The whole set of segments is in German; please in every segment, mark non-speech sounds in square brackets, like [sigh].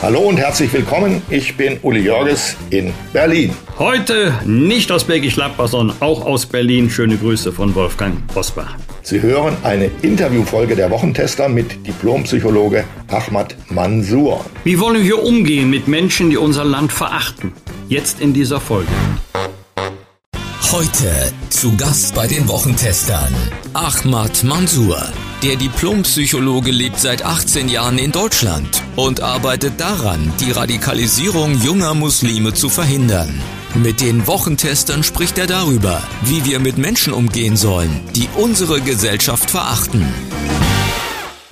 Hallo und herzlich willkommen. Ich bin Uli Jörges in Berlin. Heute nicht aus Bergisch Gladbach, sondern auch aus Berlin. Schöne Grüße von Wolfgang Bosbach. Sie hören eine Interviewfolge der Wochentester mit Diplompsychologe Ahmad Mansour. Wie wollen wir umgehen mit Menschen, die unser Land verachten? Jetzt in dieser Folge. Heute zu Gast bei den Wochentestern Ahmad Mansour. Der Diplompsychologe lebt seit 18 Jahren in Deutschland und arbeitet daran, die Radikalisierung junger Muslime zu verhindern. Mit den Wochentestern spricht er darüber, wie wir mit Menschen umgehen sollen, die unsere Gesellschaft verachten.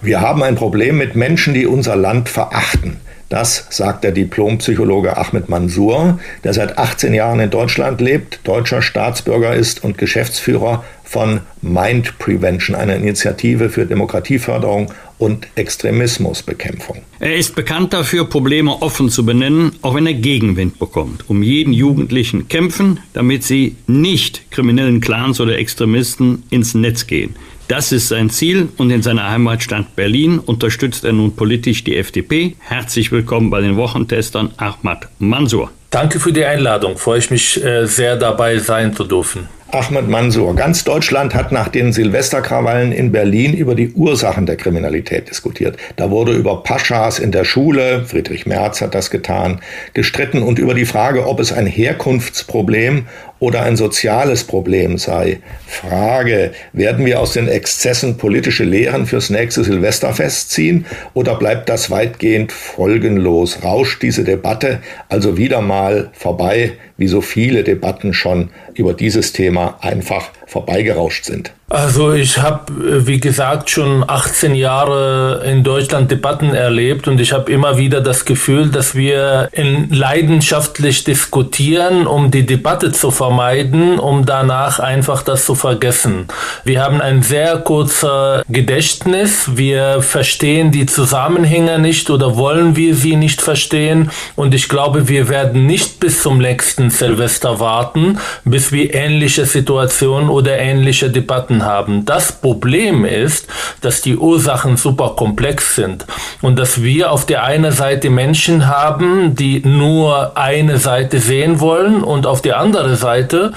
Wir haben ein Problem mit Menschen, die unser Land verachten. Das sagt der Diplompsychologe Ahmed Mansour, der seit 18 Jahren in Deutschland lebt, deutscher Staatsbürger ist und Geschäftsführer von Mind Prevention, einer Initiative für Demokratieförderung und Extremismusbekämpfung. Er ist bekannt dafür, Probleme offen zu benennen, auch wenn er Gegenwind bekommt. Um jeden Jugendlichen kämpfen, damit sie nicht kriminellen Clans oder Extremisten ins Netz gehen. Das ist sein Ziel und in seiner Heimatstadt Berlin unterstützt er nun politisch die FDP. Herzlich willkommen bei den Wochentestern Ahmad Mansour. Danke für die Einladung. Freue ich mich äh, sehr dabei sein zu dürfen. Ahmed Mansour. Ganz Deutschland hat nach den Silvesterkrawallen in Berlin über die Ursachen der Kriminalität diskutiert. Da wurde über Paschas in der Schule, Friedrich Merz hat das getan, gestritten und über die Frage, ob es ein Herkunftsproblem oder ein soziales Problem sei. Frage, werden wir aus den Exzessen politische Lehren fürs nächste Silvesterfest ziehen oder bleibt das weitgehend folgenlos? Rauscht diese Debatte also wieder mal vorbei, wie so viele Debatten schon über dieses Thema einfach vorbeigerauscht sind? Also ich habe, äh, wie gesagt, schon 18 Jahre in Deutschland Debatten erlebt und ich habe immer wieder das Gefühl, dass wir leidenschaftlich diskutieren, um die Debatte zu vermeiden, um danach einfach das zu vergessen. Wir haben ein sehr kurzes Gedächtnis, wir verstehen die Zusammenhänge nicht oder wollen wir sie nicht verstehen und ich glaube, wir werden nicht bis zum nächsten Silvester warten, bis wir ähnliche Situationen oder ähnliche Debatten haben. Das Problem ist, dass die Ursachen super komplex sind und dass wir auf der einen Seite Menschen haben, die nur eine Seite sehen wollen und auf der anderen Seite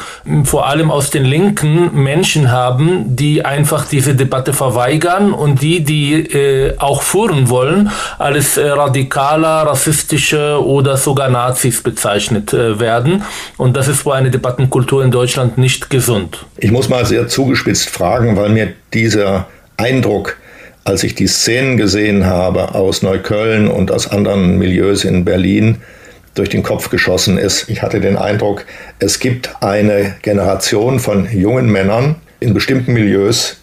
vor allem aus den Linken Menschen haben, die einfach diese Debatte verweigern und die, die äh, auch führen wollen, als äh, radikaler, rassistische oder sogar Nazis bezeichnet äh, werden. Und das ist für eine Debattenkultur in Deutschland nicht gesund. Muss mal sehr zugespitzt fragen, weil mir dieser Eindruck, als ich die Szenen gesehen habe aus Neukölln und aus anderen Milieus in Berlin, durch den Kopf geschossen ist. Ich hatte den Eindruck, es gibt eine Generation von jungen Männern in bestimmten Milieus,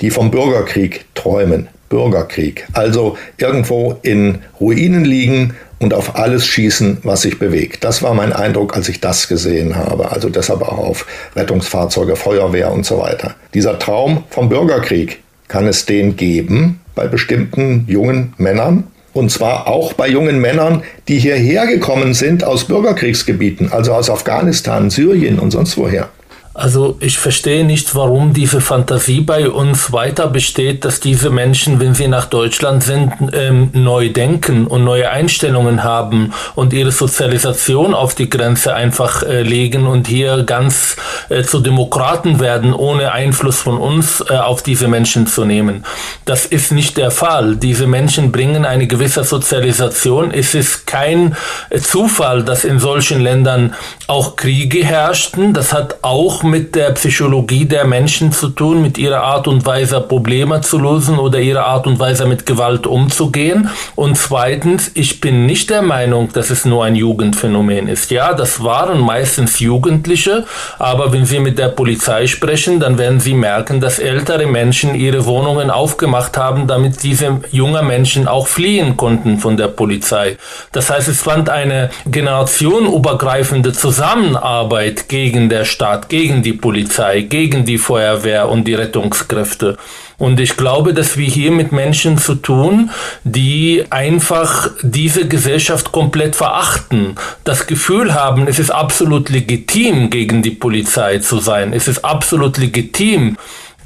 die vom Bürgerkrieg träumen. Bürgerkrieg. Also irgendwo in Ruinen liegen und auf alles schießen, was sich bewegt. Das war mein Eindruck, als ich das gesehen habe. Also deshalb auch auf Rettungsfahrzeuge, Feuerwehr und so weiter. Dieser Traum vom Bürgerkrieg, kann es den geben bei bestimmten jungen Männern? Und zwar auch bei jungen Männern, die hierher gekommen sind aus Bürgerkriegsgebieten, also aus Afghanistan, Syrien und sonst woher. Also ich verstehe nicht, warum diese Fantasie bei uns weiter besteht, dass diese Menschen, wenn sie nach Deutschland sind, ähm, neu denken und neue Einstellungen haben und ihre Sozialisation auf die Grenze einfach äh, legen und hier ganz äh, zu Demokraten werden, ohne Einfluss von uns äh, auf diese Menschen zu nehmen. Das ist nicht der Fall. Diese Menschen bringen eine gewisse Sozialisation. Es ist kein äh, Zufall, dass in solchen Ländern auch Kriege herrschten. Das hat auch mit der Psychologie der Menschen zu tun, mit ihrer Art und Weise Probleme zu lösen oder ihrer Art und Weise mit Gewalt umzugehen. Und zweitens, ich bin nicht der Meinung, dass es nur ein Jugendphänomen ist. Ja, das waren meistens Jugendliche, aber wenn Sie mit der Polizei sprechen, dann werden Sie merken, dass ältere Menschen ihre Wohnungen aufgemacht haben, damit diese jungen Menschen auch fliehen konnten von der Polizei. Das heißt, es fand eine generationenübergreifende Zusammenarbeit gegen der Staat, gegen die Polizei, gegen die Feuerwehr und die Rettungskräfte. Und ich glaube, dass wir hier mit Menschen zu tun, die einfach diese Gesellschaft komplett verachten, das Gefühl haben, es ist absolut legitim, gegen die Polizei zu sein. Es ist absolut legitim,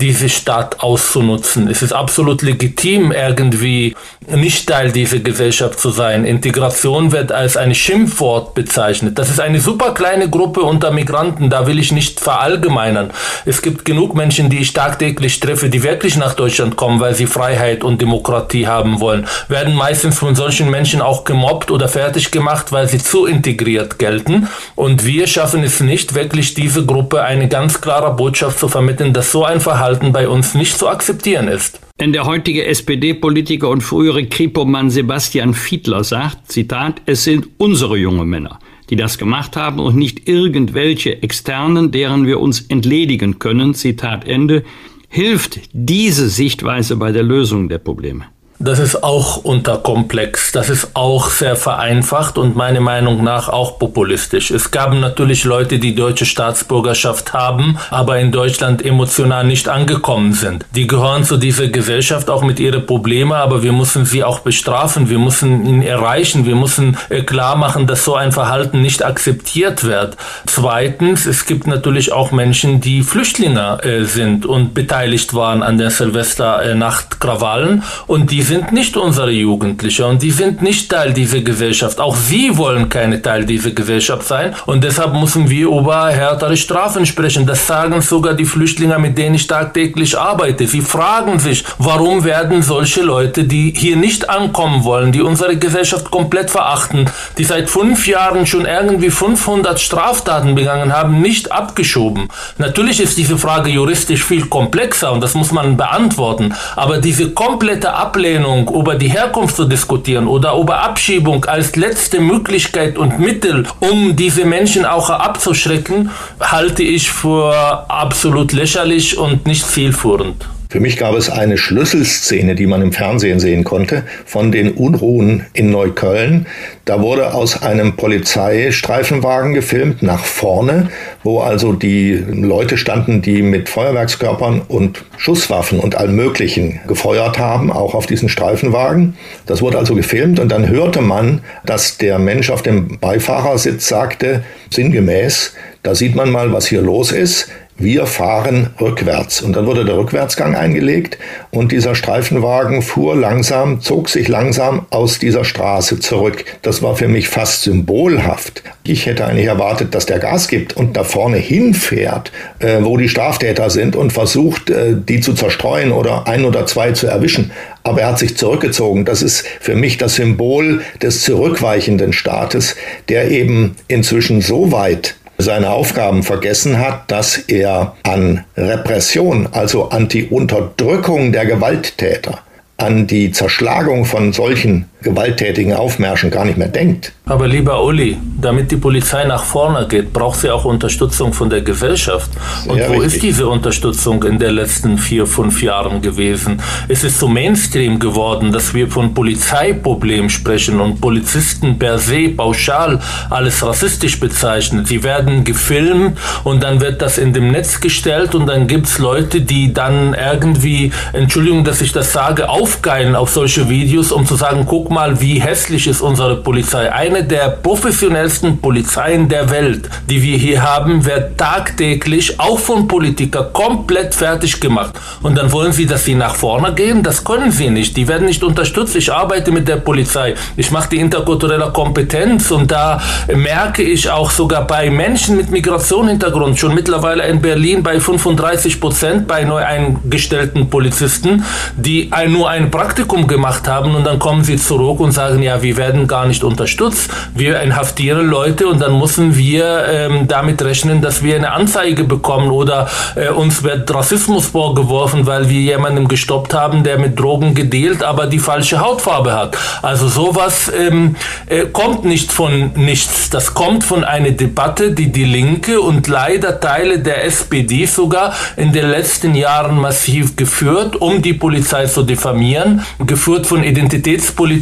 diese Stadt auszunutzen. Es ist absolut legitim, irgendwie nicht Teil dieser Gesellschaft zu sein. Integration wird als ein Schimpfwort bezeichnet. Das ist eine super kleine Gruppe unter Migranten, da will ich nicht verallgemeinern. Es gibt genug Menschen, die ich tagtäglich treffe, die wirklich nach Deutschland kommen, weil sie Freiheit und Demokratie haben wollen, werden meistens von solchen Menschen auch gemobbt oder fertig gemacht, weil sie zu integriert gelten. Und wir schaffen es nicht, wirklich diese Gruppe eine ganz klare Botschaft zu vermitteln, dass so ein Verhalten bei uns nicht zu akzeptieren ist. Denn der heutige SPD-Politiker und frühere Kripo-Mann Sebastian Fiedler sagt, Zitat, es sind unsere junge Männer, die das gemacht haben und nicht irgendwelche externen, deren wir uns entledigen können, Zitat Ende, hilft diese Sichtweise bei der Lösung der Probleme. Das ist auch unterkomplex, das ist auch sehr vereinfacht und meiner Meinung nach auch populistisch. Es gab natürlich Leute, die deutsche Staatsbürgerschaft haben, aber in Deutschland emotional nicht angekommen sind. Die gehören zu dieser Gesellschaft auch mit ihren Problemen, aber wir müssen sie auch bestrafen, wir müssen ihn erreichen, wir müssen äh, klar machen, dass so ein Verhalten nicht akzeptiert wird. Zweitens, es gibt natürlich auch Menschen, die Flüchtlinge äh, sind und beteiligt waren an der Silvesternacht-Krawallen und die sind nicht unsere Jugendliche und die sind nicht Teil dieser Gesellschaft. Auch sie wollen keine Teil dieser Gesellschaft sein und deshalb müssen wir über härtere Strafen sprechen. Das sagen sogar die Flüchtlinge, mit denen ich tagtäglich arbeite. Sie fragen sich, warum werden solche Leute, die hier nicht ankommen wollen, die unsere Gesellschaft komplett verachten, die seit fünf Jahren schon irgendwie 500 Straftaten begangen haben, nicht abgeschoben. Natürlich ist diese Frage juristisch viel komplexer und das muss man beantworten, aber diese komplette Ablehnung Ablehnung, über die Herkunft zu diskutieren oder über Abschiebung als letzte Möglichkeit und Mittel, um diese Menschen auch abzuschrecken, halte ich für absolut lächerlich und nicht zielführend. Für mich gab es eine Schlüsselszene, die man im Fernsehen sehen konnte, von den Unruhen in Neukölln. Da wurde aus einem Polizeistreifenwagen gefilmt nach vorne, wo also die Leute standen, die mit Feuerwerkskörpern und Schusswaffen und allem Möglichen gefeuert haben, auch auf diesen Streifenwagen. Das wurde also gefilmt und dann hörte man, dass der Mensch auf dem Beifahrersitz sagte, sinngemäß, da sieht man mal, was hier los ist wir fahren rückwärts. Und dann wurde der Rückwärtsgang eingelegt und dieser Streifenwagen fuhr langsam, zog sich langsam aus dieser Straße zurück. Das war für mich fast symbolhaft. Ich hätte eigentlich erwartet, dass der Gas gibt und da vorne hinfährt, äh, wo die Straftäter sind und versucht, äh, die zu zerstreuen oder ein oder zwei zu erwischen. Aber er hat sich zurückgezogen. Das ist für mich das Symbol des zurückweichenden Staates, der eben inzwischen so weit seine Aufgaben vergessen hat, dass er an Repression, also an die Unterdrückung der Gewalttäter, an die Zerschlagung von solchen gewalttätigen Aufmärschen gar nicht mehr denkt. Aber lieber Uli, damit die Polizei nach vorne geht, braucht sie auch Unterstützung von der Gesellschaft. Und Sehr wo richtig. ist diese Unterstützung in den letzten vier, fünf Jahren gewesen? Es ist so Mainstream geworden, dass wir von Polizeiproblemen sprechen und Polizisten per se pauschal alles rassistisch bezeichnen. Sie werden gefilmt und dann wird das in dem Netz gestellt und dann gibt es Leute, die dann irgendwie, Entschuldigung, dass ich das sage, aufgeilen auf solche Videos, um zu sagen, guck mal, wie hässlich ist unsere Polizei. Eine der professionellsten Polizeien der Welt, die wir hier haben, wird tagtäglich auch von Politikern komplett fertig gemacht. Und dann wollen sie, dass sie nach vorne gehen? Das können sie nicht. Die werden nicht unterstützt. Ich arbeite mit der Polizei. Ich mache die interkulturelle Kompetenz und da merke ich auch sogar bei Menschen mit Migrationshintergrund, schon mittlerweile in Berlin bei 35 Prozent bei neu eingestellten Polizisten, die nur ein Praktikum gemacht haben und dann kommen sie zurück zurück und sagen, ja, wir werden gar nicht unterstützt. Wir inhaftieren Leute und dann müssen wir ähm, damit rechnen, dass wir eine Anzeige bekommen oder äh, uns wird Rassismus vorgeworfen, weil wir jemanden gestoppt haben, der mit Drogen gedealt, aber die falsche Hautfarbe hat. Also sowas ähm, äh, kommt nicht von nichts. Das kommt von einer Debatte, die die Linke und leider Teile der SPD sogar in den letzten Jahren massiv geführt, um die Polizei zu diffamieren, geführt von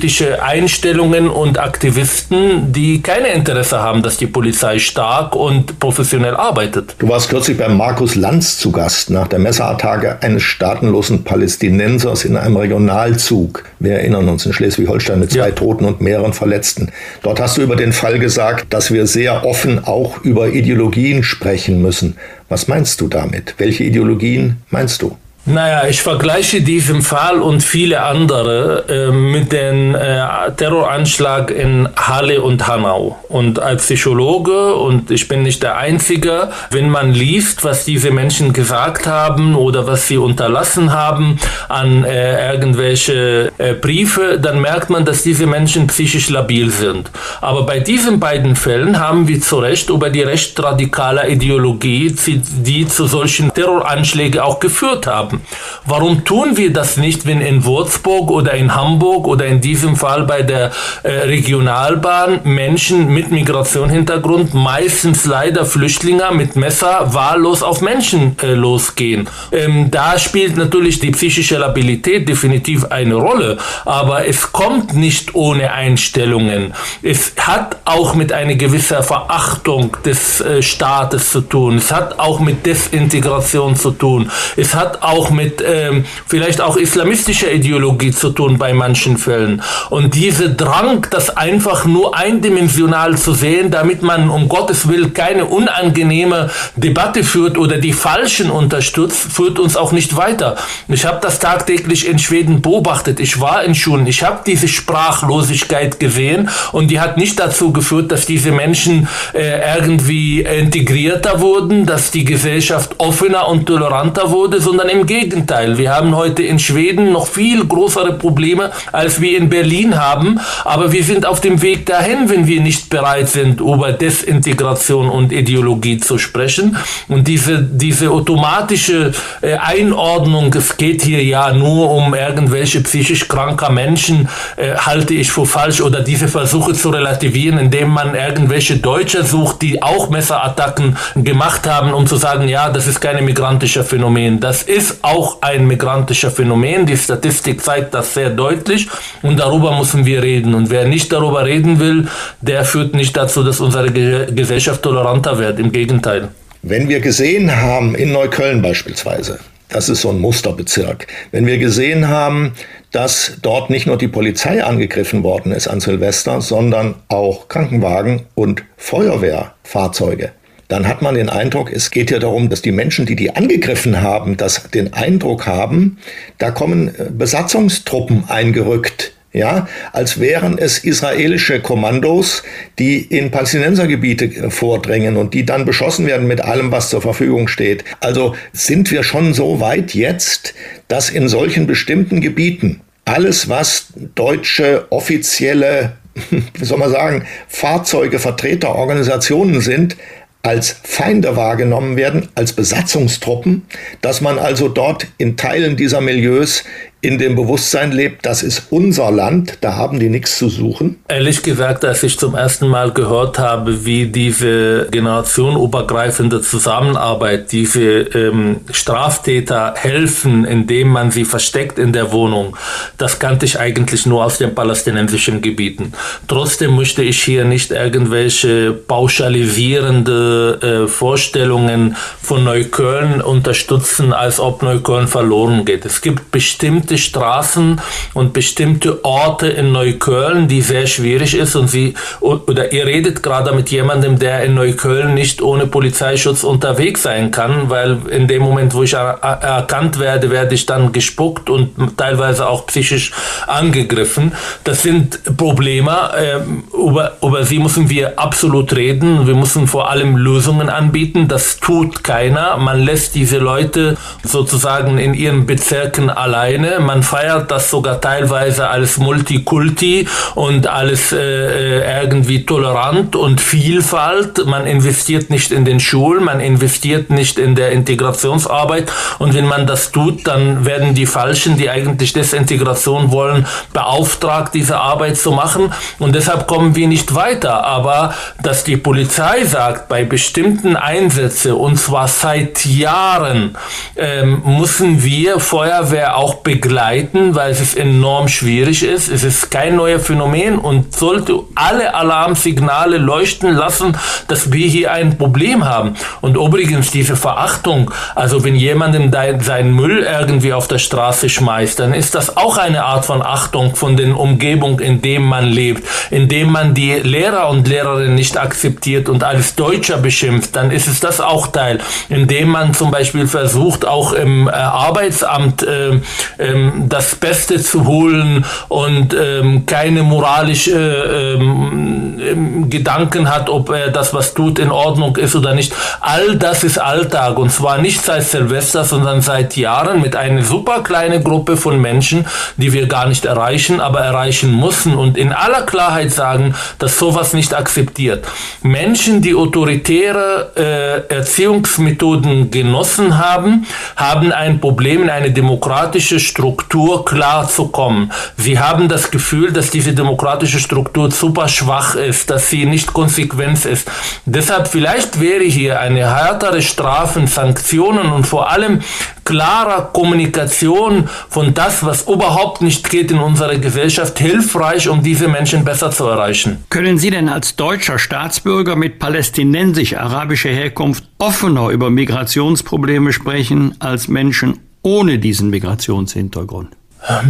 identitätspolitischen Einstellungen und Aktivisten, die keine Interesse haben, dass die Polizei stark und professionell arbeitet. Du warst kürzlich bei Markus Lanz zu Gast nach der Messerattacke eines staatenlosen Palästinensers in einem Regionalzug. Wir erinnern uns in Schleswig-Holstein mit zwei ja. Toten und mehreren Verletzten. Dort hast du über den Fall gesagt, dass wir sehr offen auch über Ideologien sprechen müssen. Was meinst du damit? Welche Ideologien meinst du? Naja, ich vergleiche diesen Fall und viele andere äh, mit dem äh, Terroranschlag in Halle und Hanau. Und als Psychologe, und ich bin nicht der Einzige, wenn man liest, was diese Menschen gesagt haben oder was sie unterlassen haben an äh, irgendwelche äh, Briefe, dann merkt man, dass diese Menschen psychisch labil sind. Aber bei diesen beiden Fällen haben wir zu Recht über die rechtsradikale Ideologie, die zu solchen Terroranschlägen auch geführt haben. Warum tun wir das nicht, wenn in Würzburg oder in Hamburg oder in diesem Fall bei der äh, Regionalbahn Menschen mit Migrationshintergrund, meistens leider Flüchtlinge mit Messer, wahllos auf Menschen äh, losgehen? Ähm, da spielt natürlich die psychische Labilität definitiv eine Rolle, aber es kommt nicht ohne Einstellungen. Es hat auch mit einer gewissen Verachtung des äh, Staates zu tun. Es hat auch mit Desintegration zu tun. Es hat auch auch mit ähm, vielleicht auch islamistischer Ideologie zu tun bei manchen Fällen. Und diese Drang, das einfach nur eindimensional zu sehen, damit man um Gottes Willen keine unangenehme Debatte führt oder die Falschen unterstützt, führt uns auch nicht weiter. Ich habe das tagtäglich in Schweden beobachtet. Ich war in Schulen. Ich habe diese Sprachlosigkeit gesehen und die hat nicht dazu geführt, dass diese Menschen äh, irgendwie integrierter wurden, dass die Gesellschaft offener und toleranter wurde, sondern im Gegenteil. Wir haben heute in Schweden noch viel größere Probleme, als wir in Berlin haben. Aber wir sind auf dem Weg dahin, wenn wir nicht bereit sind, über Desintegration und Ideologie zu sprechen. Und diese, diese automatische äh, Einordnung, es geht hier ja nur um irgendwelche psychisch kranker Menschen, äh, halte ich für falsch. Oder diese Versuche zu relativieren, indem man irgendwelche Deutsche sucht, die auch Messerattacken gemacht haben, um zu sagen, ja, das ist kein migrantischer Phänomen. Das ist auch ein migrantischer Phänomen. Die Statistik zeigt das sehr deutlich und darüber müssen wir reden. Und wer nicht darüber reden will, der führt nicht dazu, dass unsere Gesellschaft toleranter wird. Im Gegenteil. Wenn wir gesehen haben, in Neukölln beispielsweise, das ist so ein Musterbezirk, wenn wir gesehen haben, dass dort nicht nur die Polizei angegriffen worden ist an Silvester, sondern auch Krankenwagen und Feuerwehrfahrzeuge dann hat man den Eindruck, es geht ja darum, dass die Menschen, die die angegriffen haben, das den Eindruck haben, da kommen äh, Besatzungstruppen eingerückt. Ja, als wären es israelische Kommandos, die in Palästinensergebiete äh, vordrängen und die dann beschossen werden mit allem, was zur Verfügung steht. Also sind wir schon so weit jetzt, dass in solchen bestimmten Gebieten alles, was deutsche offizielle, [laughs] wie soll man sagen, Fahrzeuge, Vertreter, Organisationen sind, als Feinde wahrgenommen werden, als Besatzungstruppen, dass man also dort in Teilen dieser Milieus in dem Bewusstsein lebt, das ist unser Land, da haben die nichts zu suchen? Ehrlich gesagt, als ich zum ersten Mal gehört habe, wie diese generationenübergreifende Zusammenarbeit, diese ähm, Straftäter helfen, indem man sie versteckt in der Wohnung, das kannte ich eigentlich nur aus den palästinensischen Gebieten. Trotzdem möchte ich hier nicht irgendwelche pauschalisierende äh, Vorstellungen von Neukölln unterstützen, als ob Neukölln verloren geht. Es gibt bestimmt bestimmte Straßen und bestimmte Orte in Neukölln, die sehr schwierig ist und sie oder ihr redet gerade mit jemandem, der in Neukölln nicht ohne Polizeischutz unterwegs sein kann, weil in dem Moment, wo ich er erkannt werde, werde ich dann gespuckt und teilweise auch psychisch angegriffen. Das sind Probleme, äh, über, über sie müssen wir absolut reden. Wir müssen vor allem Lösungen anbieten. Das tut keiner. Man lässt diese Leute sozusagen in ihren Bezirken alleine Man feiert das sogar teilweise als Multikulti und alles äh, irgendwie tolerant und Vielfalt. Man investiert nicht in den Schulen, man investiert nicht in der Integrationsarbeit. Und wenn man das tut, dann werden die Falschen, die eigentlich Desintegration wollen, beauftragt, diese Arbeit zu machen. Und deshalb kommen wir nicht weiter. Aber dass die Polizei sagt, bei bestimmten Einsätzen, und zwar seit Jahren, ähm, müssen wir Feuerwehr auch begleiten, weil es enorm schwierig ist. Es ist kein neues Phänomen und sollte alle Alarmsignale leuchten lassen, dass wir hier ein Problem haben. Und übrigens diese Verachtung, also wenn jemandem seinen Müll irgendwie auf der Straße schmeißt, dann ist das auch eine Art von Achtung von den Umgebung, in dem man lebt, indem man die Lehrer und Lehrerinnen nicht akzeptiert und als Deutscher beschimpft, dann ist es das auch Teil, indem man zum Beispiel versucht, auch im äh, Arbeitsamt äh, äh, das Beste zu holen und ähm, keine moralische ähm, ähm, Gedanken hat, ob er das, was tut, in Ordnung ist oder nicht. All das ist Alltag und zwar nicht seit Silvester, sondern seit Jahren mit einer super kleinen Gruppe von Menschen, die wir gar nicht erreichen, aber erreichen müssen und in aller Klarheit sagen, dass sowas nicht akzeptiert. Menschen, die autoritäre äh, Erziehungsmethoden genossen haben, haben ein Problem, in eine demokratische Struktur zu kommen. Sie haben das Gefühl, dass diese demokratische Struktur super schwach ist, dass sie nicht konsequent ist. Deshalb vielleicht wäre hier eine härtere Strafen, Sanktionen und vor allem klarer Kommunikation von das, was überhaupt nicht geht in unserer Gesellschaft, hilfreich, um diese Menschen besser zu erreichen. Können Sie denn als deutscher Staatsbürger mit palästinensisch-arabischer Herkunft offener über Migrationsprobleme sprechen als Menschen ohne diesen Migrationshintergrund?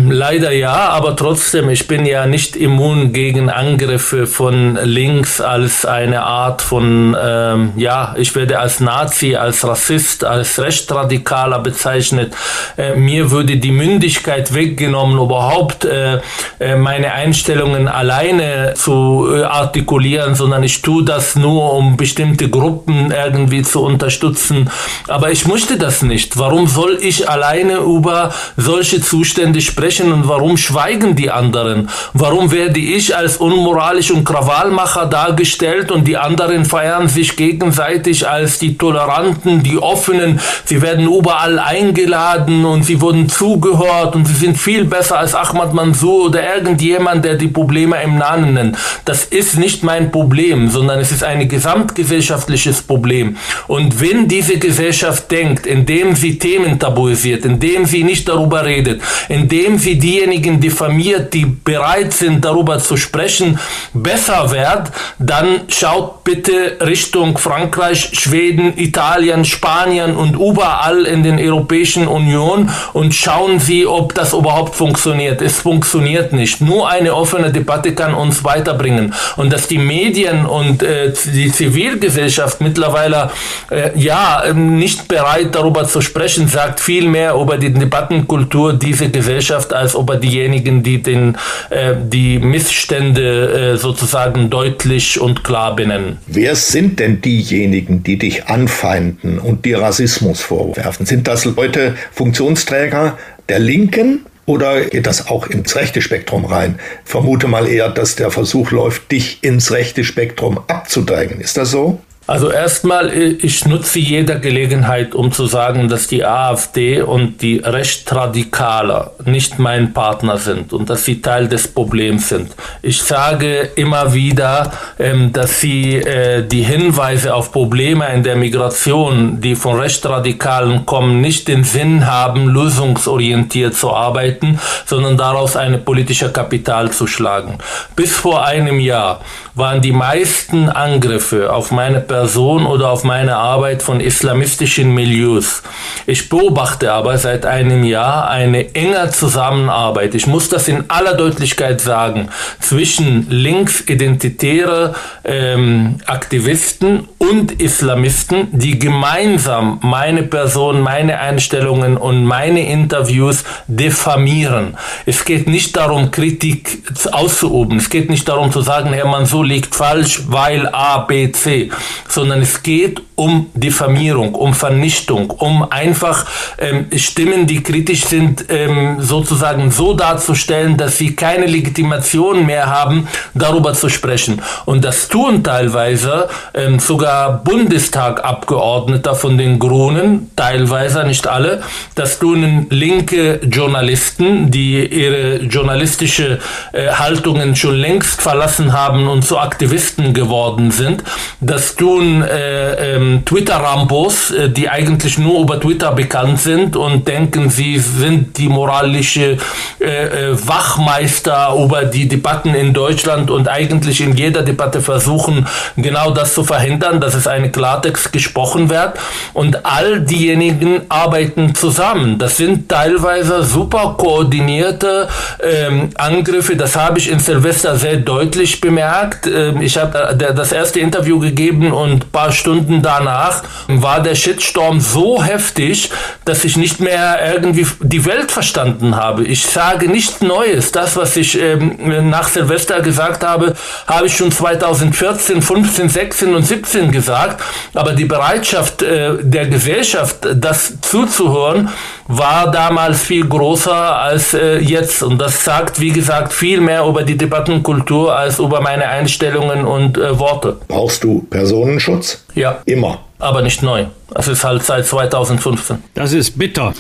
Leider ja, aber trotzdem, ich bin ja nicht immun gegen Angriffe von links als eine Art von, ähm, ja, ich werde als Nazi, als Rassist, als Rechtsradikaler bezeichnet. Äh, mir würde die Mündigkeit weggenommen, überhaupt äh, äh meine Einstellungen alleine zu äh, artikulieren, sondern ich tue das nur, um bestimmte Gruppen irgendwie zu unterstützen. Aber ich möchte das nicht. Warum soll ich alleine über solche Zustände sprechen und warum schweigen die anderen? Warum werde ich als unmoralisch und Krawallmacher dargestellt und die anderen feiern sich gegenseitig als die Toleranten, die Offenen? Sie werden überall eingeladen und sie wurden zugehört und sie sind viel besser als Ahmad Mansour oder irgendjemand, der die Probleme im Namen nennt. Das ist nicht mein Problem, sondern es ist ein gesamtgesellschaftliches Problem. Und wenn diese Gesellschaft denkt, indem sie Themen tabuisiert, indem sie nicht darüber redet, indem indem sie diejenigen diffamiert, die bereit sind, darüber zu sprechen, besser wird, dann schaut bitte Richtung Frankreich, Schweden, Italien, Spanien und überall in den Europäischen Union und schauen Sie, ob das überhaupt funktioniert. Es funktioniert nicht. Nur eine offene Debatte kann uns weiterbringen. Und dass die Medien und äh, die Zivilgesellschaft mittlerweile äh, ja nicht bereit darüber zu sprechen, sagt viel mehr über die Debattenkultur dieser Gesellschaft Gesellschaft, als ob er diejenigen, die den, äh, die Missstände äh, sozusagen deutlich und klar benennen. Wer sind denn diejenigen, die dich anfeinden und dir Rassismus vorwerfen? Sind das Leute, Funktionsträger der Linken oder geht das auch ins rechte Spektrum rein? Vermute mal eher, dass der Versuch läuft, dich ins rechte Spektrum abzudrängen. Ist das so? Also erstmal, äh, ich nutze jede Gelegenheit, um zu sagen, dass die AfD und die Rechtsradikale nicht mein Partner sind und dass sie Teil des Problems sind. Ich sage immer wieder, ähm, dass sie äh, die Hinweise auf Probleme in der Migration, die von Rechtsradikalen kommen, nicht den Sinn haben, lösungsorientiert zu arbeiten, sondern daraus eine politische Kapital zu schlagen. Bis vor einem Jahr waren die meisten Angriffe auf meine Person oder auf meine Arbeit von islamistischen Milieus. Ich beobachte aber seit einem Jahr eine enge Zusammenarbeit, ich muss das in aller Deutlichkeit sagen, zwischen linksidentitäre ähm, Aktivisten und Islamisten, die gemeinsam meine Person, meine Einstellungen und meine Interviews diffamieren. Es geht nicht darum, Kritik auszuüben. Es geht nicht darum zu sagen, Herr Mansour liegt falsch, weil A, B, C, sondern es geht um Diffamierung, um Vernichtung, um einfach ähm, Stimmen, die kritisch sind, ähm, sozusagen so darzustellen, dass sie keine Legitimation mehr haben, darüber zu sprechen. Und das tun teilweise ähm, sogar Bundestagabgeordneter von den Grünen, teilweise, nicht alle, das tun linke Journalisten, die ihre journalistische äh, Haltungen schon längst verlassen haben und zu Aktivisten geworden sind. Das tun äh, ähm, Twitter-Rambos, äh, die eigentlich nur über Twitter bekannt sind und denken, sie sind die moralische äh, äh, Wachmeister über die Debatten in Deutschland und eigentlich in jeder Debatte versuchen, genau das zu verhindern, dass es eine Klartext gesprochen wird. Und all diejenigen arbeiten zusammen. Das sind teilweise super koordinierte ähm, Angriffe. Das habe ich in Silvester sehr deutlich bemerkt. Ähm, ich habe äh, das erste Interview gegeben und ein paar Stunden danach war der Shitstorm so heftig, dass ich nicht mehr irgendwie die Welt verstanden habe. Ich sage nichts Neues. Das, was ich ähm, nach Silvester gesagt habe, habe ich schon 2014, 15, 16 und 17 gesagt. Aber die Bereitschaft äh, der Gesellschaft, das zuzuhören, war damals viel größer als äh, jetzt. Und das sagt, wie gesagt, viel mehr über die Debattenkultur als über meine Einstellungen und äh, Worte. Brauchst du Personenschutz? Ja. Immer. Aber nicht neu. Das ist halt seit 2015. Das ist bitter.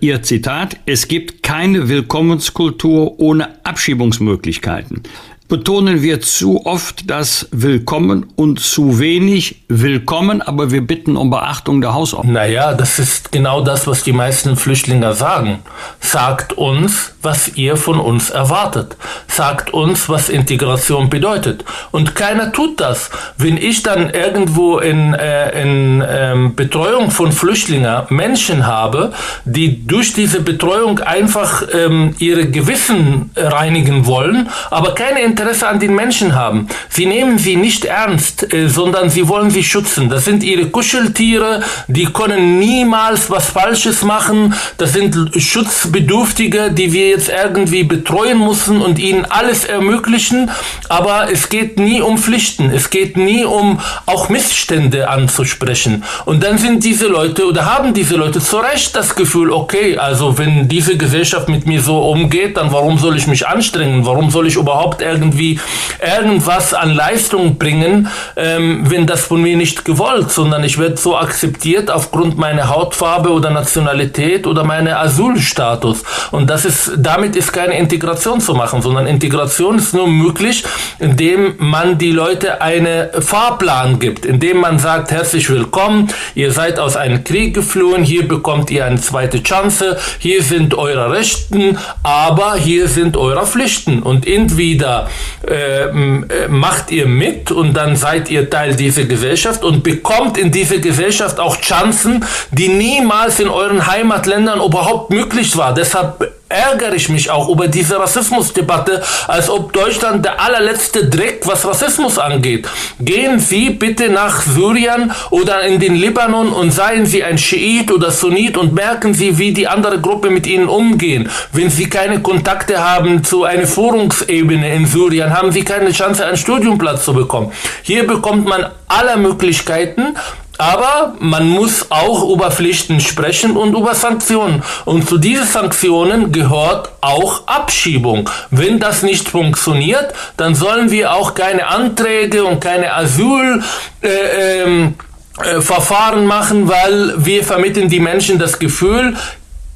Ihr Zitat, es gibt keine Willkommenskultur ohne Abschiebungsmöglichkeiten betonen wir zu oft das Willkommen und zu wenig Willkommen, aber wir bitten um Beachtung der Hausordnung. Naja, das ist genau das, was die meisten Flüchtlinge sagen. Sagt uns, was ihr von uns erwartet. Sagt uns, was Integration bedeutet. Und keiner tut das. Wenn ich dann irgendwo in, äh, in ähm, Betreuung von Flüchtlingen Menschen habe, die durch diese Betreuung einfach ähm, ihre Gewissen reinigen wollen, aber keine Interesse an den Menschen haben. Sie nehmen sie nicht ernst, äh, sondern sie wollen sie schützen. Das sind ihre Kuscheltiere, die können niemals was Falsches machen. Das sind Schutzbedürftige, die wir jetzt irgendwie betreuen müssen und ihnen alles ermöglichen. Aber es geht nie um Pflichten. Es geht nie um auch Missstände anzusprechen. Und dann sind diese Leute oder haben diese Leute zu Recht das Gefühl, okay, also wenn diese Gesellschaft mit mir so umgeht, dann warum soll ich mich anstrengen? Warum soll ich überhaupt irgendwie irgendwie irgendwas an Leistung bringen, ähm, wenn das von mir nicht gewollt, sondern ich werde so akzeptiert aufgrund meiner Hautfarbe oder Nationalität oder meiner Asylstatus. Und das ist, damit ist keine Integration zu machen, sondern Integration ist nur möglich, indem man die Leute einen Fahrplan gibt, indem man sagt, herzlich willkommen, ihr seid aus einem Krieg geflohen, hier bekommt ihr eine zweite Chance, hier sind eure Rechten, aber hier sind eure Pflichten. Und entweder äh, äh, macht ihr mit und dann seid ihr Teil dieser Gesellschaft und bekommt in dieser Gesellschaft auch Chancen, die niemals in euren Heimatländern überhaupt möglich war. Deshalb ärgere ich mich auch über diese Rassismusdebatte, als ob Deutschland der allerletzte Dreck, was Rassismus angeht. Gehen Sie bitte nach Syrien oder in den Libanon und seien Sie ein Schiit oder Sunnit und merken Sie, wie die andere Gruppe mit Ihnen umgehen. Wenn Sie keine Kontakte haben zu einer Führungsebene in Syrien, haben Sie keine Chance, einen Studiumplatz zu bekommen. Hier bekommt man alle Möglichkeiten aber man muss auch über Pflichten sprechen und über Sanktionen. Und zu diesen Sanktionen gehört auch Abschiebung. Wenn das nicht funktioniert, dann sollen wir auch keine Anträge und keine Asyl äh, ähm, äh, Verfahren machen, weil wir vermitteln die Menschen das Gefühl,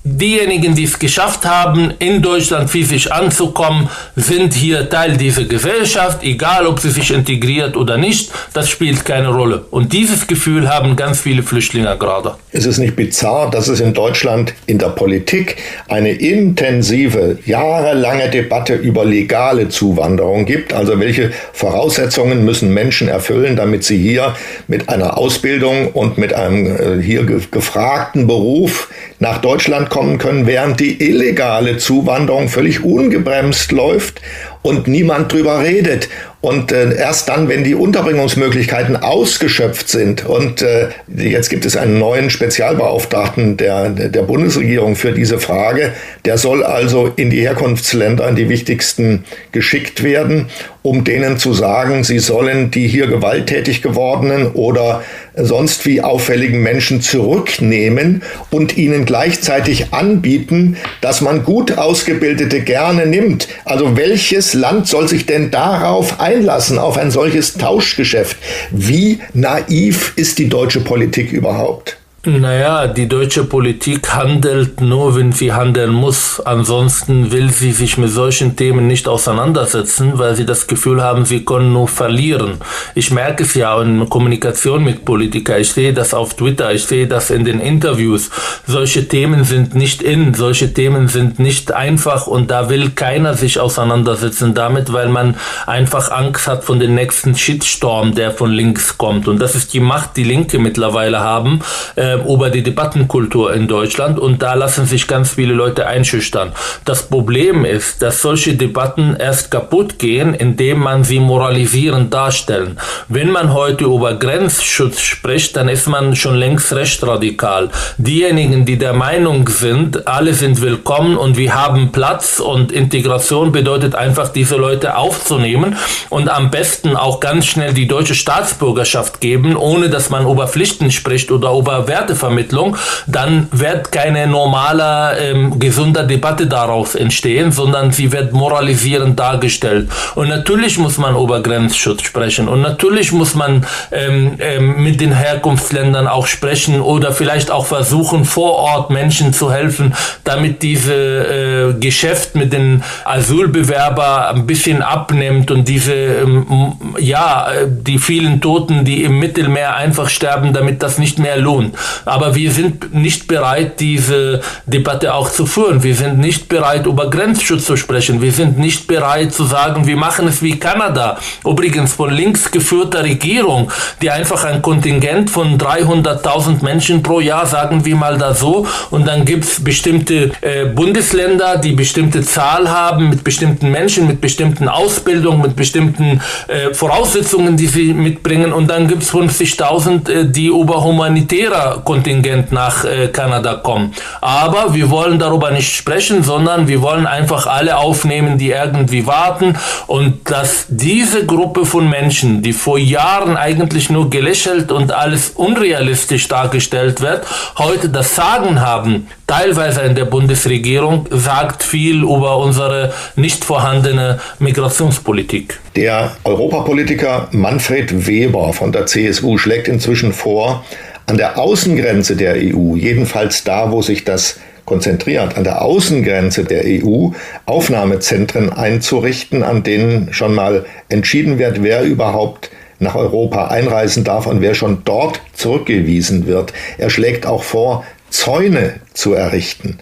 Diejenigen, die es geschafft haben, in Deutschland physisch anzukommen, sind hier Teil dieser Gesellschaft, egal ob sie sich integriert oder nicht, das spielt keine Rolle. Und dieses Gefühl haben ganz viele Flüchtlinge gerade. Es ist nicht bizarr, dass es in Deutschland in der Politik eine intensive, jahrelange Debatte über legale Zuwanderung gibt. Also welche Voraussetzungen müssen Menschen erfüllen, damit sie hier mit einer Ausbildung und mit einem äh, hier gefragten Beruf nach Deutschland kommen können, während die illegale Zuwanderung völlig ungebremst läuft und niemand drüber redet. Und äh, erst dann, wenn die Unterbringungsmöglichkeiten ausgeschöpft sind und äh, jetzt gibt es einen neuen Spezialbeauftragten der, der Bundesregierung für diese Frage, der soll also in die Herkunftsländer, in die wichtigsten geschickt werden, um denen zu sagen, sie sollen die hier gewalttätig gewordenen oder sonst wie auffälligen Menschen zurücknehmen und ihnen gleichzeitig anbieten, dass man gut ausgebildete gerne nimmt. Also welches Land soll sich denn darauf ein einlassen auf ein solches Tauschgeschäft. Wie naiv ist die deutsche Politik überhaupt? Naja, die deutsche Politik handelt nur, wenn sie handeln muss. Ansonsten will sie sich mit solchen Themen nicht auseinandersetzen, weil sie das Gefühl haben, sie können nur verlieren. Ich merke es ja in Kommunikation mit Politikern. Ich sehe das auf Twitter, ich sehe das in den Interviews. Solche Themen sind nicht in, solche Themen sind nicht einfach und da will keiner sich auseinandersetzen damit, weil man einfach Angst hat von dem nächsten Shitstorm, der von links kommt. Und das ist die Macht, die Linke mittlerweile haben. Äh, äh, über die Debattenkultur in Deutschland und da lassen sich ganz viele Leute einschüchtern. Das Problem ist, dass solche Debatten erst kaputt gehen, indem man sie moralisierend darstellen. Wenn man heute über Grenzschutz spricht, dann ist man schon längst recht radikal. Diejenigen, die der Meinung sind, alle sind willkommen und wir haben Platz und Integration bedeutet einfach, diese Leute aufzunehmen und am besten auch ganz schnell die deutsche Staatsbürgerschaft geben, ohne dass man über Pflichten spricht oder über Werte Wertevermittlung, dann wird keine normale, ähm, gesunde Debatte daraus entstehen, sondern sie wird moralisierend dargestellt. Und natürlich muss man über Grenzschutz sprechen und natürlich muss man ähm, ähm, mit den Herkunftsländern auch sprechen oder vielleicht auch versuchen, vor Ort Menschen zu helfen, damit diese äh, Geschäft mit den Asylbewerbern ein bisschen abnimmt und diese, ähm, ja, die vielen Toten, die im Mittelmeer einfach sterben, damit das nicht mehr lohnt. Aber wir sind nicht bereit, diese Debatte auch zu führen. Wir sind nicht bereit, über Grenzschutz zu sprechen. Wir sind nicht bereit zu sagen, wir machen es wie Kanada. Übrigens von links geführter Regierung, die einfach ein Kontingent von 300.000 Menschen pro Jahr, sagen wir mal da so, und dann gibt es bestimmte äh, Bundesländer, die bestimmte Zahl haben, mit bestimmten Menschen, mit bestimmten Ausbildungen, mit bestimmten äh, Voraussetzungen, die sie mitbringen, und dann gibt es 50.000, äh, die über humanitärer Kontingent nach äh, Kanada kommen. Aber wir wollen darüber nicht sprechen, sondern wir wollen einfach alle aufnehmen, die irgendwie warten und dass diese Gruppe von Menschen, die vor Jahren eigentlich nur gelächelt und alles unrealistisch dargestellt wird, heute das Sagen haben, teilweise in der Bundesregierung, sagt viel über unsere nicht vorhandene Migrationspolitik. Der Europapolitiker Manfred Weber von der CSU schlägt inzwischen vor, an der Außengrenze der EU, jedenfalls da, wo sich das konzentriert, an der Außengrenze der EU Aufnahmezentren einzurichten, an denen schon mal entschieden wird, wer überhaupt nach Europa einreisen darf und wer schon dort zurückgewiesen wird. Er schlägt auch vor, Zäune zu errichten.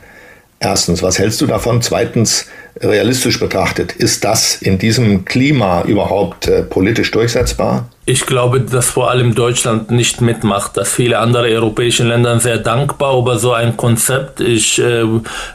Erstens, was hältst du davon? Zweitens, realistisch betrachtet, ist das in diesem Klima überhaupt äh, politisch durchsetzbar? Ich glaube, dass vor allem Deutschland nicht mitmacht, dass viele andere europäische Länder sehr dankbar über so ein Konzept. Ich äh,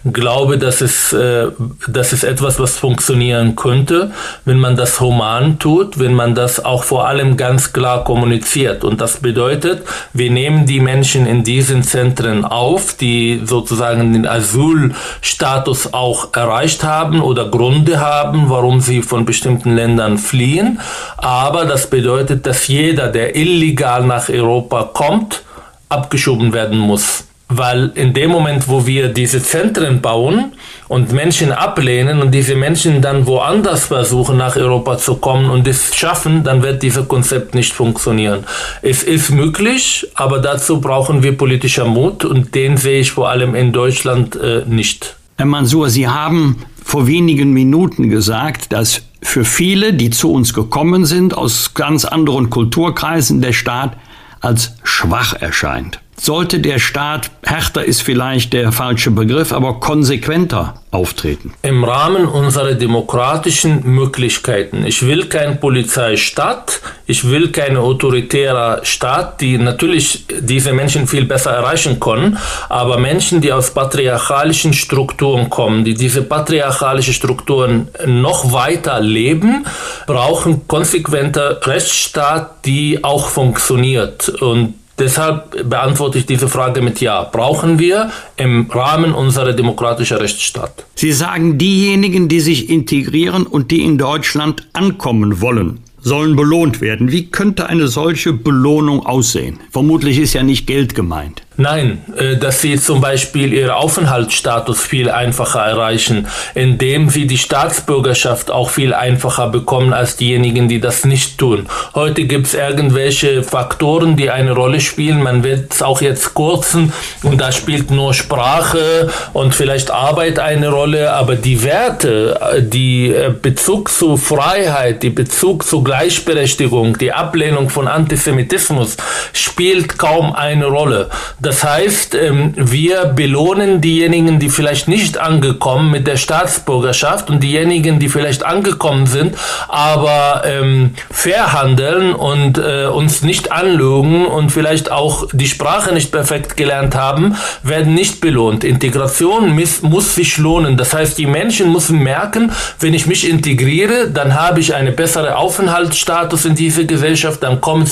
glaube, dass es, äh, das ist etwas, was funktionieren könnte, wenn man das human tut, wenn man das auch vor allem ganz klar kommuniziert. Und das bedeutet, wir nehmen die Menschen in diesen Zentren auf, die sozusagen den Asylstatus auch erreicht haben oder Gründe haben, warum sie von bestimmten Ländern fliehen. Aber das bedeutet, dass jeder, der illegal nach Europa kommt, abgeschoben werden muss. Weil in dem Moment, wo wir diese Zentren bauen und Menschen ablehnen und diese Menschen dann woanders versuchen, nach Europa zu kommen und es schaffen, dann wird dieses Konzept nicht funktionieren. Es ist möglich, aber dazu brauchen wir politischer Mut und den sehe ich vor allem in Deutschland äh, nicht. Herr Mansour, Sie haben vor wenigen Minuten gesagt, dass für viele, die zu uns gekommen sind, aus ganz anderen Kulturkreisen der Staat als schwach erscheint. Sollte der Staat, härter ist vielleicht der falsche Begriff, aber konsequenter auftreten? Im Rahmen unserer demokratischen Möglichkeiten. Ich will kein Polizeistaat, ich will keine autoritäre Staat, die natürlich diese Menschen viel besser erreichen können, aber Menschen, die aus patriarchalischen Strukturen kommen, die diese patriarchalischen Strukturen noch weiter leben, brauchen konsequenter Rechtsstaat, die auch funktioniert. Und Deshalb beantworte ich diese Frage mit Ja. Brauchen wir im Rahmen unserer demokratischen Rechtsstaat. Sie sagen, diejenigen, die sich integrieren und die in Deutschland ankommen wollen, sollen belohnt werden. Wie könnte eine solche Belohnung aussehen? Vermutlich ist ja nicht Geld gemeint. Nein, äh, dass sie zum Beispiel ihren Aufenthaltsstatus viel einfacher erreichen, indem sie die Staatsbürgerschaft auch viel einfacher bekommen als diejenigen, die das nicht tun. Heute gibt es irgendwelche Faktoren, die eine Rolle spielen. Man wird es auch jetzt kurzen und da spielt nur Sprache und vielleicht Arbeit eine Rolle, aber die Werte, äh, die äh, Bezug zu Freiheit, die Bezug zu Gleichberechtigung, die Ablehnung von Antisemitismus spielt kaum eine Rolle. Das heißt, ähm, wir belohnen diejenigen, die vielleicht nicht angekommen mit der Staatsbürgerschaft und diejenigen, die vielleicht angekommen sind, aber ähm, fair handeln und äh, uns nicht anlügen und vielleicht auch die Sprache nicht perfekt gelernt haben, werden nicht belohnt. Integration muss, sich lohnen. Das heißt, die Menschen müssen merken, wenn ich mich integriere, dann habe ich einen besseren Aufenthaltsstatus in dieser Gesellschaft, dann komme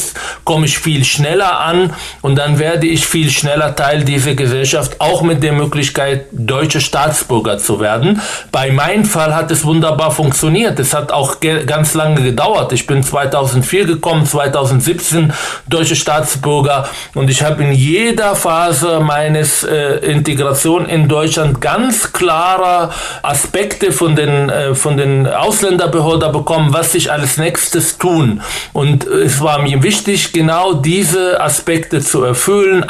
komm ich viel schneller an und dann werde ich viel schneller schneller Teil dieser Gesellschaft, auch mit der Möglichkeit, deutsche Staatsbürger zu werden. Bei meinem Fall hat es wunderbar funktioniert. Es hat auch ganz lange gedauert. Ich bin 2004 gekommen, 2017 deutsche Staatsbürger und ich habe in jeder Phase meines äh, Integration in Deutschland ganz klare Aspekte von den, äh, von den Ausländerbehörden bekommen, was ich als nächstes tun. Und es war mir wichtig, genau diese Aspekte zu erfüllen,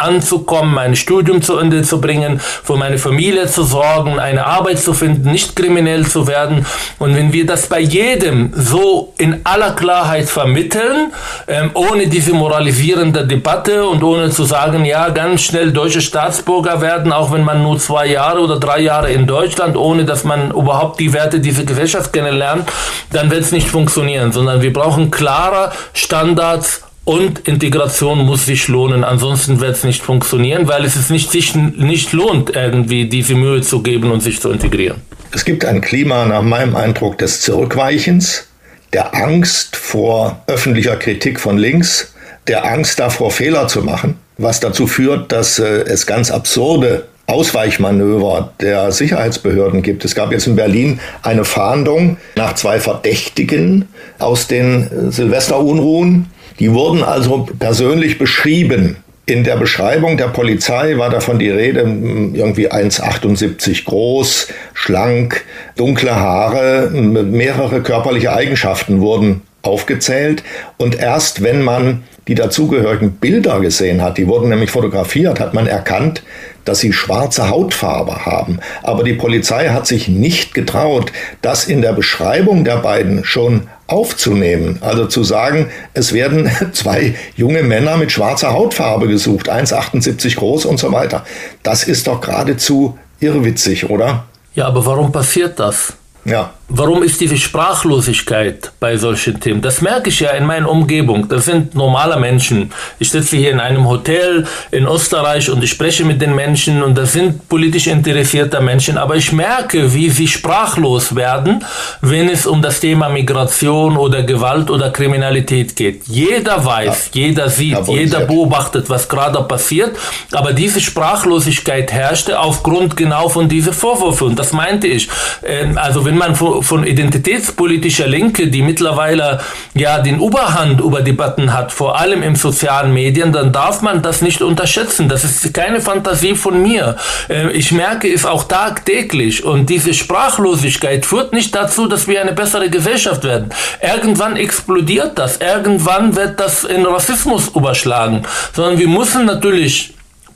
kommen, mein Studium zu Ende zu bringen, für meine Familie zu sorgen, eine Arbeit zu finden, nicht kriminell zu werden. Und wenn wir das bei jedem so in aller Klarheit vermitteln, ähm, ohne diese moralisierende Debatte und ohne zu sagen, ja, ganz schnell deutsche Staatsbürger werden, auch wenn man nur zwei Jahre oder drei Jahre in Deutschland, ohne dass man überhaupt die Werte dieser Gesellschaft kennenlernt, dann wird es nicht funktionieren, sondern wir brauchen klare Standards und Integration muss sich lohnen, ansonsten wird es nicht funktionieren, weil es nicht, sich nicht lohnt, irgendwie diese Mühe zu geben und sich zu integrieren. Es gibt ein Klima nach meinem Eindruck des Zurückweichens, der Angst vor öffentlicher Kritik von links, der Angst davor, Fehler zu machen, was dazu führt, dass äh, es ganz absurde Ausweichmanöver der Sicherheitsbehörden gibt. Es gab jetzt in Berlin eine Fahndung nach zwei Verdächtigen aus den äh, Silvesterunruhen. Die wurden also persönlich beschrieben. In der Beschreibung der Polizei war davon die Rede, irgendwie 1,78 groß, schlank, dunkle Haare, mehrere körperliche Eigenschaften wurden aufgezählt. Und erst wenn man die dazugehörigen Bilder gesehen hat, die wurden nämlich fotografiert, hat man erkannt, dass sie schwarze Hautfarbe haben. Aber die Polizei hat sich nicht getraut, das in der Beschreibung der beiden schon aufzunehmen. Also zu sagen, es werden [laughs] zwei junge Männer mit schwarzer Hautfarbe gesucht, 1,78 groß und so weiter. Das ist doch geradezu irrwitzig, oder? Ja, aber warum passiert das? Ja. Warum ist diese Sprachlosigkeit bei solchen Themen? Das merke ich ja in meiner Umgebung. Das sind normale Menschen. Ich sitze hier in einem Hotel in Österreich und ich spreche mit den Menschen und das sind politisch interessierte Menschen. Aber ich merke, wie sie sprachlos werden, wenn es um das Thema Migration oder Gewalt oder Kriminalität geht. Jeder weiß, ja. jeder sieht, ja, jeder beobachtet, was gerade passiert. Aber diese Sprachlosigkeit herrschte aufgrund genau von diesen Vorwürfen. Und das meinte ich. Ähm, also wenn man von von identitätspolitischer Linke, die mittlerweile ja den Oberhand über Debatten hat, vor allem im sozialen Medien, dann darf man das nicht unterschätzen. Das ist keine Fantasie von mir. Äh, ich merke es auch tagtäglich und diese Sprachlosigkeit führt nicht dazu, dass wir eine bessere Gesellschaft werden. Irgendwann explodiert das. Irgendwann wird das in Rassismus überschlagen. Sondern wir müssen natürlich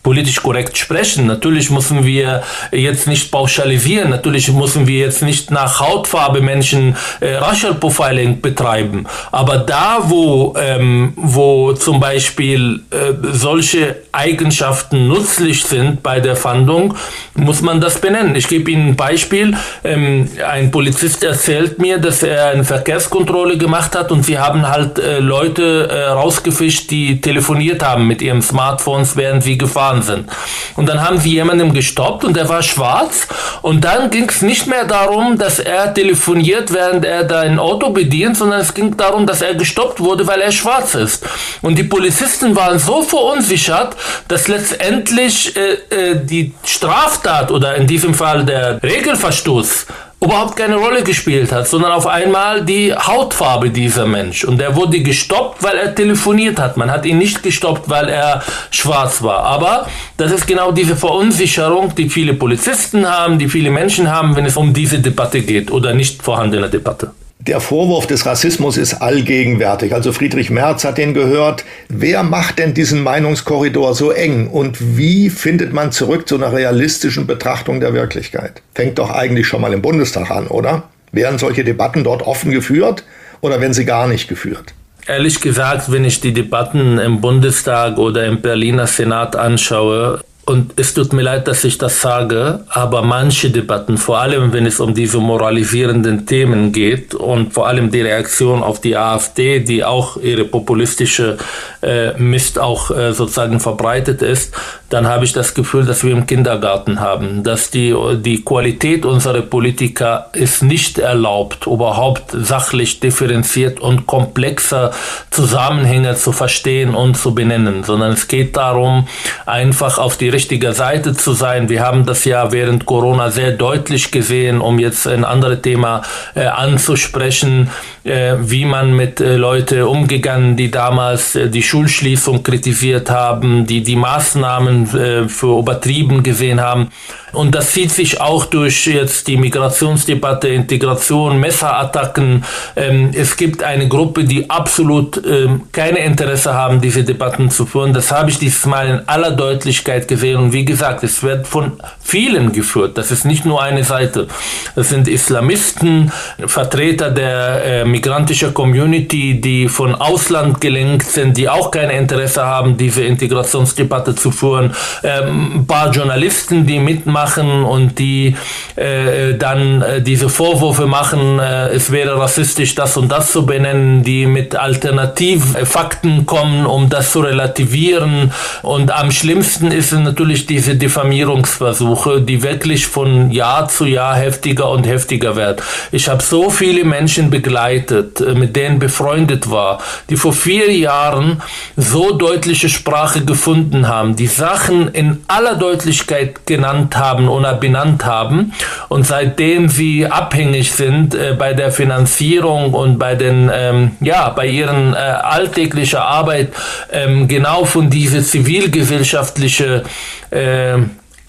politisch korrekt sprechen. Natürlich müssen wir jetzt nicht pauschalisieren. Natürlich müssen wir jetzt nicht nach Hautfarbe Menschen äh, Racial Profiling betreiben. Aber da, wo, ähm, wo zum Beispiel äh, solche Eigenschaften nützlich sind bei der Fahndung, muss man das benennen. Ich gebe Ihnen ein Beispiel. Ähm, ein Polizist erzählt mir, dass er eine Verkehrskontrolle gemacht hat und sie haben halt äh, Leute äh, rausgefischt, die telefoniert haben mit ihren Smartphones, während sie gefahren sind. Und dann haben sie jemanden gestoppt und der war schwarz und dann ging es nicht mehr darum, dass er telefoniert, während er da ein Auto bedient, sondern es ging darum, dass er gestoppt wurde, weil er schwarz ist. Und die Polizisten waren so verunsichert, dass letztendlich äh, äh, die Straftat oder in diesem Fall der Regelverstoß überhaupt keine Rolle gespielt hat, sondern auf einmal die Hautfarbe dieser Mensch. Und er wurde gestoppt, weil er telefoniert hat. Man hat ihn nicht gestoppt, weil er schwarz war. Aber das ist genau diese Verunsicherung, die viele Polizisten haben, die viele Menschen haben, wenn es um diese Debatte geht oder nicht vorhandene Debatte. Der Vorwurf des Rassismus ist allgegenwärtig. Also Friedrich Merz hat den gehört. Wer macht denn diesen Meinungskorridor so eng? Und wie findet man zurück zu einer realistischen Betrachtung der Wirklichkeit? Fängt doch eigentlich schon mal im Bundestag an, oder? Werden solche Debatten dort offen geführt oder werden sie gar nicht geführt? Ehrlich gesagt, wenn ich die Debatten im Bundestag oder im Berliner Senat anschaue, und es tut mir leid, dass ich das sage, aber manche Debatten, vor allem wenn es um diese moralisierenden Themen geht und vor allem die Reaktion auf die AfD, die auch ihre populistische äh, Mist auch äh, sozusagen verbreitet ist, dann habe ich das Gefühl, dass wir im Kindergarten haben, dass die, die Qualität unserer Politiker ist nicht erlaubt, überhaupt sachlich differenziert und komplexer Zusammenhänge zu verstehen und zu benennen, sondern es geht darum, einfach auf die richtige Seite zu sein. Wir haben das ja während Corona sehr deutlich gesehen, um jetzt ein anderes Thema äh, anzusprechen, wie man mit äh, Leuten umgegangen, die damals äh, die Schulschließung kritisiert haben, die die Maßnahmen äh, für übertrieben gesehen haben. Und das zieht sich auch durch jetzt die Migrationsdebatte, Integration, Messerattacken. Ähm, es gibt eine Gruppe, die absolut ähm, keine Interesse haben, diese Debatten zu führen. Das habe ich dieses Mal in aller Deutlichkeit gesehen. Und wie gesagt, es wird von vielen geführt. Das ist nicht nur eine Seite. Das sind Islamisten, Vertreter der äh, migrantischen Community, die von Ausland gelenkt sind, die auch kein Interesse haben, diese Integrationsdebatte zu führen. Ähm, ein paar Journalisten, die mitmachen machen und die äh, dann äh, diese Vorwürfe machen, äh, es wäre rassistisch, das und das zu benennen, die mit Alternativfakten kommen, um das zu relativieren. Und am schlimmsten ist natürlich diese Diffamierungsversuche, die wirklich von Jahr zu Jahr heftiger und heftiger werden. Ich habe so viele Menschen begleitet, äh, mit denen befreundet war, die vor vier Jahren so deutliche Sprache gefunden haben, die Sachen in aller Deutlichkeit genannt haben, haben oder benannt haben. Und seitdem sie abhängig sind äh, bei der Finanzierung und bei den, ähm, ja, bei ihren äh, alltäglicher Arbeit ähm, genau von diese zivilgesellschaftliche äh,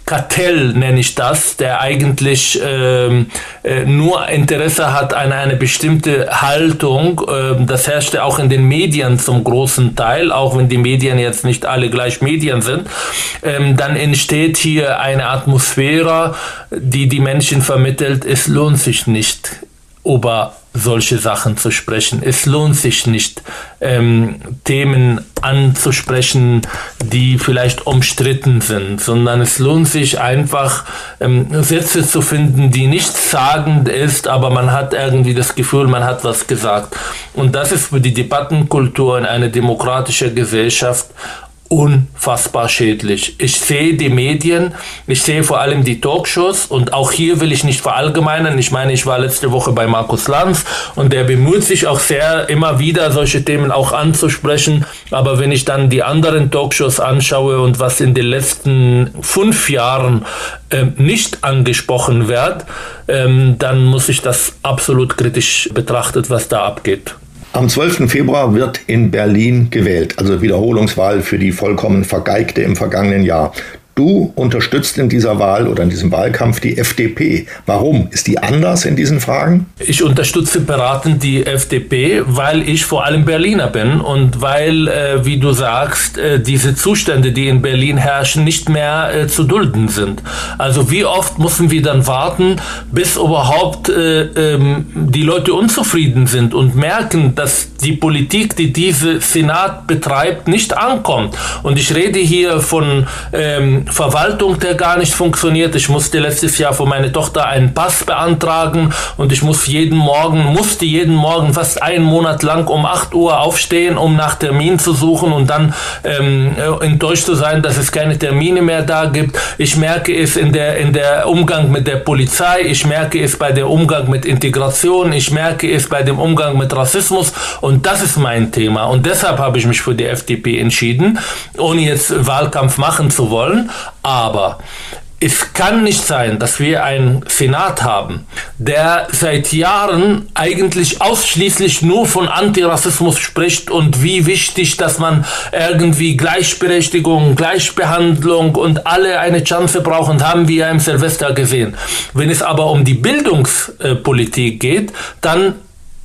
Kartell nenne ich das, der eigentlich ähm, äh, nur Interesse hat an eine bestimmte Haltung. Ähm, das herrscht ja auch in den Medien zum großen Teil, auch wenn die Medien jetzt nicht alle gleich Medien sind. Ähm, dann entsteht hier eine Atmosphäre, die die Menschen vermittelt, es lohnt sich nicht über solche Sachen zu sprechen. Es lohnt sich nicht, ähm, Themen anzusprechen, die vielleicht umstritten sind, sondern es lohnt sich einfach, ähm, Sätze zu finden, die nicht sagend ist, aber man hat irgendwie das Gefühl, man hat was gesagt. Und das ist für die Debattenkultur in einer demokratischen Gesellschaft unfassbar schädlich. Ich sehe die Medien, ich sehe vor allem die Talkshows und auch hier will ich nicht verallgemeinern. Ich meine, ich war letzte Woche bei Markus Lanz und der bemüht sich auch sehr, immer wieder solche Themen auch anzusprechen. Aber wenn ich dann die anderen Talkshows anschaue und was in den letzten fünf Jahren äh, nicht angesprochen wird, ähm, dann muss ich das absolut kritisch betrachtet, was da abgeht. Am 12. Februar wird in Berlin gewählt, also Wiederholungswahl für die vollkommen vergeigte im vergangenen Jahr. Du unterstützt in dieser Wahl oder in diesem Wahlkampf die FDP. Warum? Ist die anders in diesen Fragen? Ich unterstütze beratend die FDP, weil ich vor allem Berliner bin und weil, äh, wie du sagst, äh, diese Zustände, die in Berlin herrschen, nicht mehr äh, zu dulden sind. Also wie oft müssen wir dann warten, bis überhaupt äh, ähm, die Leute unzufrieden sind und merken, dass die Politik, die diese Senat betreibt, nicht ankommt. Und ich rede hier von ähm, Verwaltung, der gar nicht funktioniert. Ich musste letztes Jahr für meine Tochter einen Pass beantragen und ich muss jeden Morgen, musste jeden Morgen fast einen Monat lang um 8 Uhr aufstehen, um nach Termin zu suchen und dann ähm, enttäuscht zu sein, dass es keine Termine mehr da gibt. Ich merke es in der, in der Umgang mit der Polizei, ich merke es bei der Umgang mit Integration, ich merke es bei dem Umgang mit Rassismus und das ist mein Thema und deshalb habe ich mich für die FDP entschieden, ohne jetzt Wahlkampf machen zu wollen. Aber es kann nicht sein, dass wir einen Senat haben, der seit Jahren eigentlich ausschließlich nur von Antirassismus spricht und wie wichtig, dass man irgendwie Gleichberechtigung, Gleichbehandlung und alle eine Chance brauchen, haben wir ja im Silvester gesehen. Wenn es aber um die Bildungspolitik geht, dann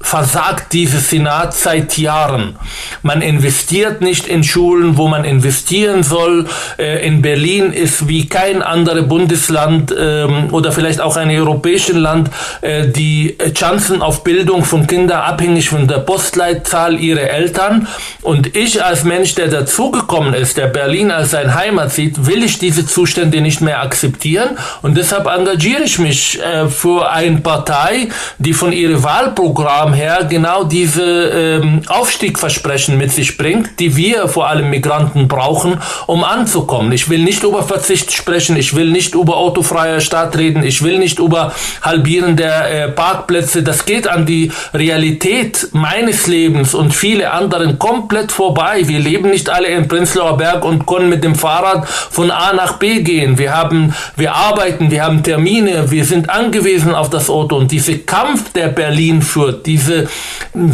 versagt dieses Senat seit Jahren. Man investiert nicht in Schulen, wo man investieren soll. Äh, in Berlin ist wie kein anderes Bundesland ähm, oder vielleicht auch ein europäisches Land äh, die Chancen auf Bildung von Kindern abhängig von der Postleitzahl ihrer Eltern. Und ich als Mensch, der dazugekommen ist, der Berlin als sein Heimat sieht, will ich diese Zustände nicht mehr akzeptieren. Und deshalb engagiere ich mich äh, für eine Partei, die von ihrem Wahlprogramm her genau diese ähm, Aufstiegversprechen mit sich bringt, die wir vor allem Migranten brauchen, um anzukommen. Ich will nicht über Verzicht sprechen, ich will nicht über autofreie Stadt reden, ich will nicht über Halbieren der äh, Parkplätze. Das geht an die Realität meines Lebens und viele anderen komplett vorbei. Wir leben nicht alle in Prenzlauer Berg und können mit dem Fahrrad von A nach B gehen. Wir haben, wir arbeiten, wir haben Termine, wir sind angewiesen auf das Auto und diese Kampf, der Berlin führt, diese diese,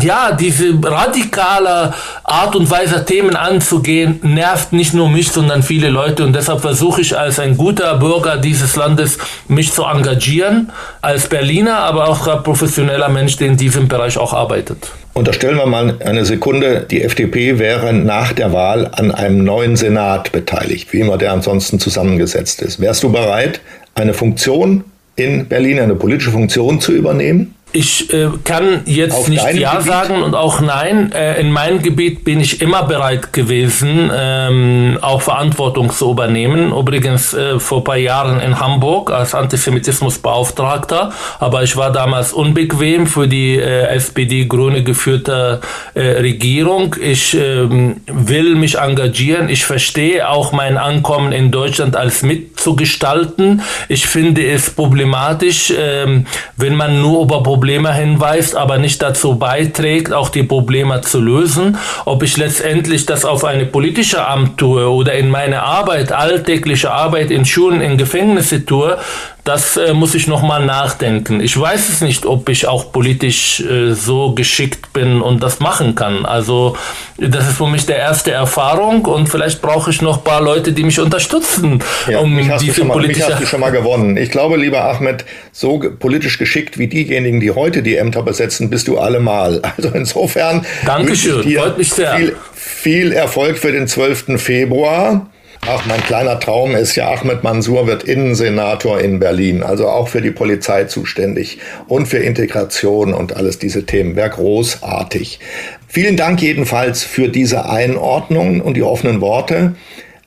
ja, diese radikale Art und Weise Themen anzugehen, nervt nicht nur mich, sondern viele Leute. Und deshalb versuche ich als ein guter Bürger dieses Landes, mich zu engagieren, als Berliner, aber auch als professioneller Mensch, der in diesem Bereich auch arbeitet. Unterstellen wir mal eine Sekunde, die FDP wäre nach der Wahl an einem neuen Senat beteiligt, wie immer der ansonsten zusammengesetzt ist. Wärst du bereit, eine Funktion in Berlin, eine politische Funktion zu übernehmen? Ich äh, kann jetzt Auf nicht Ja Gebiet? sagen und auch Nein. Äh, in meinem Gebiet bin ich immer bereit gewesen, ähm, auch Verantwortung zu übernehmen. Übrigens äh, vor ein paar Jahren in Hamburg als Antisemitismusbeauftragter. Aber ich war damals unbequem für die äh, SPD-Grüne geführte äh, Regierung. Ich ähm, will mich engagieren. Ich verstehe auch mein Ankommen in Deutschland als mitzugestalten. Ich finde es problematisch, ähm, wenn man nur über Probleme hinweist, aber nicht dazu beiträgt, auch die Probleme zu lösen. Ob ich letztendlich das auf eine politische Amt tue oder in meine Arbeit, alltägliche Arbeit in Schulen, in Gefängnisse tue, das äh, muss ich nochmal nachdenken. Ich weiß es nicht, ob ich auch politisch äh, so geschickt bin und das machen kann. Also das ist für mich der erste Erfahrung und vielleicht brauche ich noch ein paar Leute, die mich unterstützen, ja, um mich diese mal, politische... Mich hast du schon mal gewonnen. Ich glaube, lieber Ahmed, so politisch geschickt wie diejenigen, die heute die Ämter besetzen, bist du allemal. [laughs] Also insofern Dankeschön, freut mich sehr. Viel, viel Erfolg für den 12. Februar. Ach, mein kleiner Traum ist ja, Ahmed Mansour wird Innensenator in Berlin, also auch für die Polizei zuständig und für Integration und alles diese Themen. Wäre großartig. Vielen Dank jedenfalls für diese Einordnungen und die offenen Worte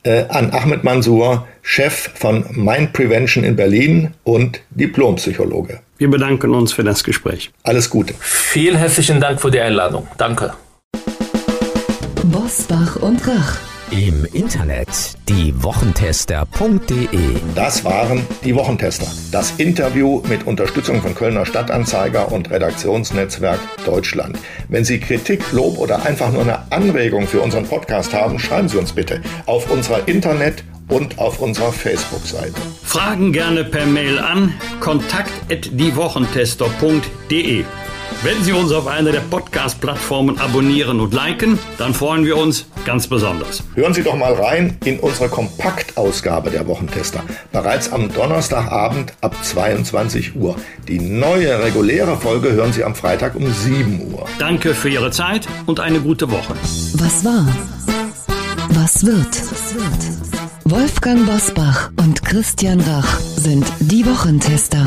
äh, an Ahmed Mansour, Chef von Mind Prevention in Berlin und Diplompsychologe. Wir bedanken uns für das Gespräch. Alles Gute. Vielen herzlichen Dank für die Einladung. Danke. Bosbach und Rach im Internet diewochentester.de. Das waren die Wochentester. Das Interview mit Unterstützung von Kölner Stadtanzeiger und Redaktionsnetzwerk Deutschland. Wenn Sie Kritik, Lob oder einfach nur eine Anregung für unseren Podcast haben, schreiben Sie uns bitte auf unserer Internet- und auf unserer Facebook-Seite. Fragen gerne per Mail an kontakt@diewochentester.de. Wenn Sie uns auf einer der Podcast-Plattformen abonnieren und liken, dann freuen wir uns ganz besonders. Hören Sie doch mal rein in unsere Kompaktausgabe der Wochentester. Bereits am Donnerstagabend ab 22 Uhr. Die neue reguläre Folge hören Sie am Freitag um 7 Uhr. Danke für Ihre Zeit und eine gute Woche. Was war? Was wird? Wolfgang Bosbach und Christian Rach sind die Wochentester.